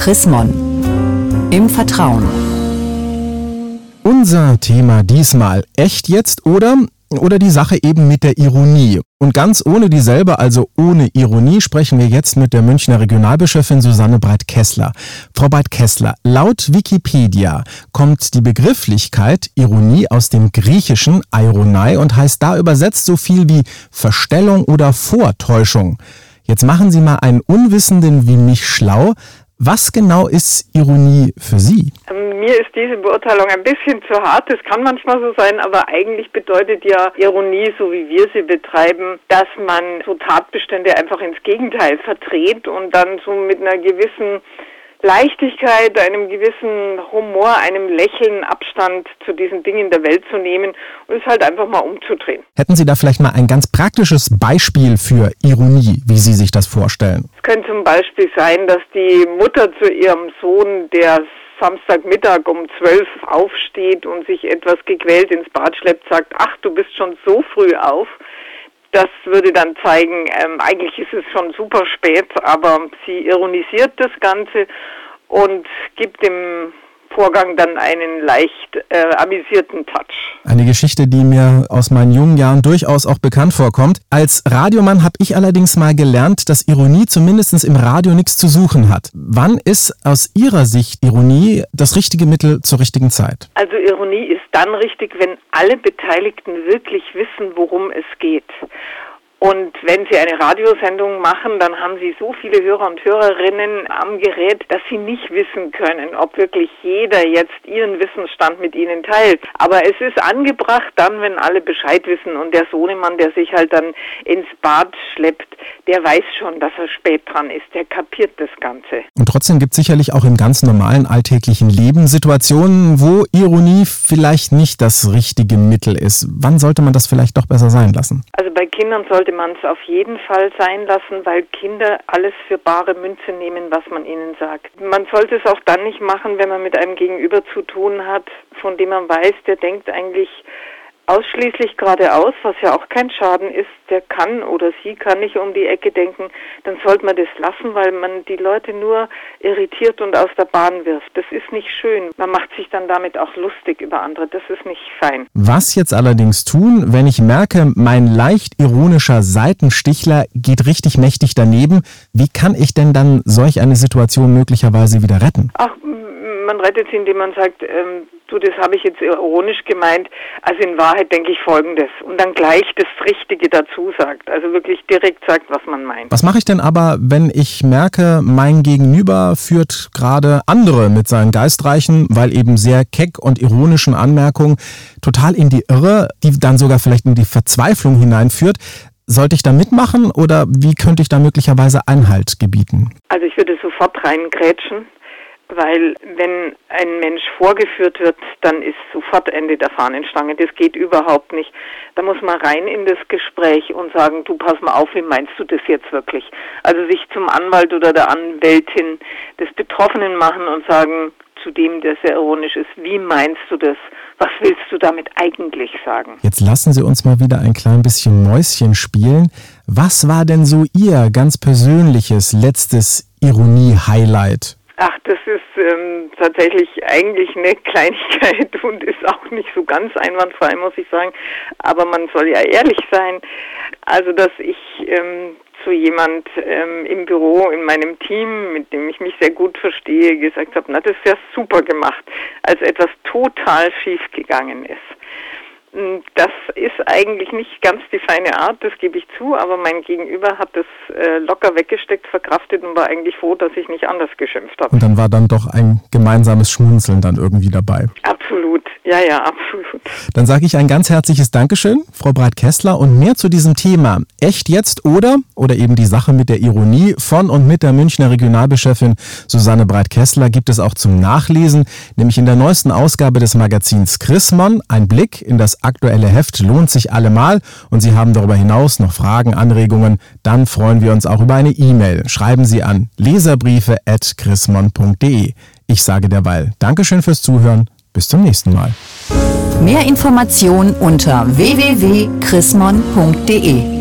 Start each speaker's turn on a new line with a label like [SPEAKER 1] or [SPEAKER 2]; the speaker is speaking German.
[SPEAKER 1] Chris Mon. Im Vertrauen.
[SPEAKER 2] Unser Thema diesmal echt jetzt oder oder die Sache eben mit der Ironie. Und ganz ohne dieselbe, also ohne Ironie, sprechen wir jetzt mit der Münchner Regionalbischöfin Susanne Breit-Kessler. Frau Breit-Kessler, laut Wikipedia kommt die Begrifflichkeit Ironie aus dem griechischen Ironei und heißt da übersetzt so viel wie Verstellung oder Vortäuschung. Jetzt machen Sie mal einen Unwissenden wie mich schlau. Was genau ist Ironie für Sie?
[SPEAKER 3] Ähm, mir ist diese Beurteilung ein bisschen zu hart. Das kann manchmal so sein, aber eigentlich bedeutet ja Ironie, so wie wir sie betreiben, dass man so Tatbestände einfach ins Gegenteil verdreht und dann so mit einer gewissen Leichtigkeit, einem gewissen Humor, einem Lächeln Abstand zu diesen Dingen der Welt zu nehmen und es halt einfach mal umzudrehen.
[SPEAKER 2] Hätten Sie da vielleicht mal ein ganz praktisches Beispiel für Ironie, wie Sie sich das vorstellen?
[SPEAKER 3] Es könnte zum Beispiel sein, dass die Mutter zu ihrem Sohn, der Samstagmittag um zwölf aufsteht und sich etwas gequält ins Bad schleppt, sagt, ach, du bist schon so früh auf. Das würde dann zeigen, ähm, eigentlich ist es schon super spät, aber sie ironisiert das Ganze und gibt dem Vorgang dann einen leicht äh, amüsierten Touch.
[SPEAKER 2] Eine Geschichte, die mir aus meinen jungen Jahren durchaus auch bekannt vorkommt. Als Radiomann habe ich allerdings mal gelernt, dass Ironie zumindest im Radio nichts zu suchen hat. Wann ist aus Ihrer Sicht Ironie das richtige Mittel zur richtigen Zeit?
[SPEAKER 3] Also Ironie ist dann richtig, wenn alle Beteiligten wirklich wissen, worum es geht. Und wenn Sie eine Radiosendung machen, dann haben Sie so viele Hörer und Hörerinnen am Gerät, dass Sie nicht wissen können, ob wirklich jeder jetzt Ihren Wissensstand mit Ihnen teilt. Aber es ist angebracht dann, wenn alle Bescheid wissen und der Sohnemann, der sich halt dann ins Bad schleppt, der weiß schon, dass er spät dran ist, der kapiert das Ganze.
[SPEAKER 2] Und trotzdem gibt es sicherlich auch im ganz normalen alltäglichen Leben Situationen, wo Ironie vielleicht nicht das richtige Mittel ist. Wann sollte man das vielleicht doch besser sein lassen?
[SPEAKER 3] Also bei Kindern sollte sollte man es auf jeden Fall sein lassen, weil Kinder alles für bare Münze nehmen, was man ihnen sagt. Man sollte es auch dann nicht machen, wenn man mit einem Gegenüber zu tun hat, von dem man weiß, der denkt eigentlich ausschließlich geradeaus, was ja auch kein Schaden ist, der kann oder sie kann nicht um die Ecke denken, dann sollte man das lassen, weil man die Leute nur irritiert und aus der Bahn wirft. Das ist nicht schön. Man macht sich dann damit auch lustig über andere. Das ist nicht fein.
[SPEAKER 2] Was jetzt allerdings tun, wenn ich merke, mein leicht ironischer Seitenstichler geht richtig mächtig daneben, wie kann ich denn dann solch eine Situation möglicherweise wieder retten?
[SPEAKER 3] Ach, man rettet sie, indem man sagt, ähm, du, das habe ich jetzt ironisch gemeint. Also in Wahrheit denke ich Folgendes. Und dann gleich das Richtige dazu sagt. Also wirklich direkt sagt, was man meint.
[SPEAKER 2] Was mache ich denn aber, wenn ich merke, mein Gegenüber führt gerade andere mit seinen geistreichen, weil eben sehr keck und ironischen Anmerkungen total in die Irre, die dann sogar vielleicht in die Verzweiflung hineinführt. Sollte ich da mitmachen oder wie könnte ich da möglicherweise Einhalt gebieten?
[SPEAKER 3] Also ich würde sofort reingrätschen weil wenn ein Mensch vorgeführt wird, dann ist sofort Ende der Fahnenstange. Das geht überhaupt nicht. Da muss man rein in das Gespräch und sagen, du pass mal auf, wie meinst du das jetzt wirklich? Also sich zum Anwalt oder der Anwältin des Betroffenen machen und sagen, zu dem, der sehr ironisch ist, wie meinst du das? Was willst du damit eigentlich sagen?
[SPEAKER 2] Jetzt lassen Sie uns mal wieder ein klein bisschen Mäuschen spielen. Was war denn so Ihr ganz persönliches letztes Ironie-Highlight?
[SPEAKER 3] Ach, das ist ähm, tatsächlich eigentlich eine Kleinigkeit und ist auch nicht so ganz einwandfrei, muss ich sagen. Aber man soll ja ehrlich sein. Also, dass ich ähm, zu jemand ähm, im Büro, in meinem Team, mit dem ich mich sehr gut verstehe, gesagt habe, na, das ist ja super gemacht, als etwas total schief gegangen ist. Hm, das ist eigentlich nicht ganz die feine Art, das gebe ich zu, aber mein Gegenüber hat das äh, locker weggesteckt, verkraftet und war eigentlich froh, dass ich nicht anders geschimpft habe.
[SPEAKER 2] Und dann war dann doch ein gemeinsames Schmunzeln dann irgendwie dabei.
[SPEAKER 3] Absolut, ja, ja, absolut.
[SPEAKER 2] Dann sage ich ein ganz herzliches Dankeschön, Frau Breit-Kessler, und mehr zu diesem Thema. Echt jetzt oder? Oder eben die Sache mit der Ironie von und mit der Münchner Regionalbischöfin Susanne Breit-Kessler gibt es auch zum Nachlesen, nämlich in der neuesten Ausgabe des Magazins Chrismon, ein Blick in das aktuelle Heft lohnt sich allemal und Sie haben darüber hinaus noch Fragen, Anregungen, dann freuen wir uns auch über eine E-Mail. Schreiben Sie an leserbriefe.chrismon.de. Ich sage derweil Dankeschön fürs Zuhören. Bis zum nächsten Mal.
[SPEAKER 1] Mehr Informationen unter www.chrismon.de